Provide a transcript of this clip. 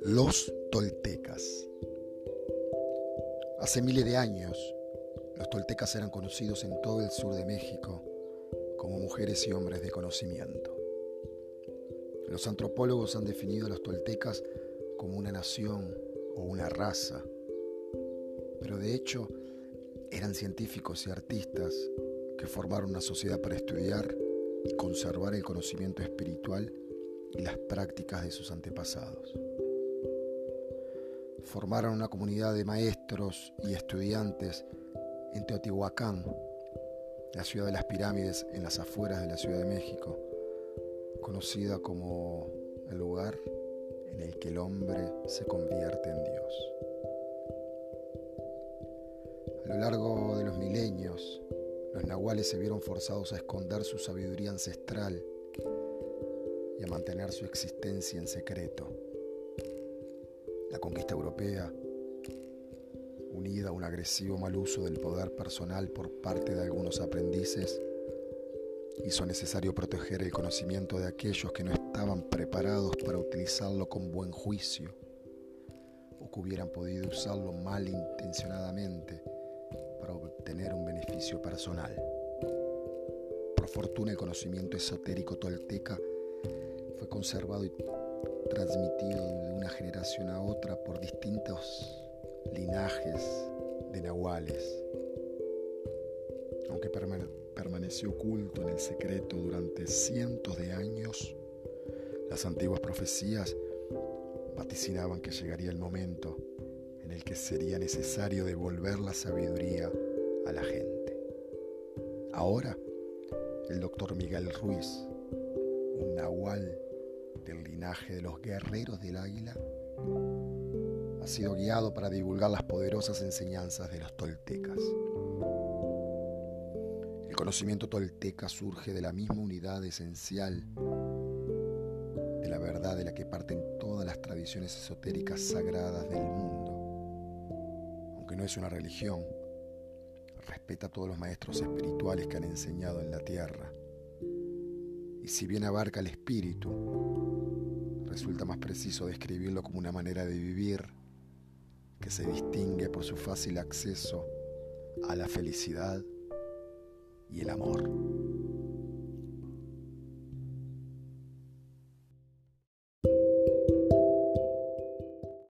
Los toltecas. Hace miles de años, los toltecas eran conocidos en todo el sur de México como mujeres y hombres de conocimiento. Los antropólogos han definido a los toltecas como una nación o una raza, pero de hecho eran científicos y artistas que formaron una sociedad para estudiar y conservar el conocimiento espiritual y las prácticas de sus antepasados formaron una comunidad de maestros y estudiantes en Teotihuacán, la ciudad de las pirámides en las afueras de la Ciudad de México, conocida como el lugar en el que el hombre se convierte en Dios. A lo largo de los milenios, los nahuales se vieron forzados a esconder su sabiduría ancestral y a mantener su existencia en secreto. La conquista europea, unida a un agresivo mal uso del poder personal por parte de algunos aprendices, hizo necesario proteger el conocimiento de aquellos que no estaban preparados para utilizarlo con buen juicio o que hubieran podido usarlo malintencionadamente obtener un beneficio personal. Por fortuna el conocimiento esotérico tolteca fue conservado y transmitido de una generación a otra por distintos linajes de nahuales. Aunque permaneció oculto en el secreto durante cientos de años, las antiguas profecías vaticinaban que llegaría el momento en el que sería necesario devolver la sabiduría a la gente. Ahora, el doctor Miguel Ruiz, un nahual del linaje de los guerreros del águila, ha sido guiado para divulgar las poderosas enseñanzas de los toltecas. El conocimiento tolteca surge de la misma unidad esencial de la verdad de la que parten todas las tradiciones esotéricas sagradas del mundo. Aunque no es una religión, respeta a todos los maestros espirituales que han enseñado en la tierra. Y si bien abarca el espíritu, resulta más preciso describirlo como una manera de vivir que se distingue por su fácil acceso a la felicidad y el amor.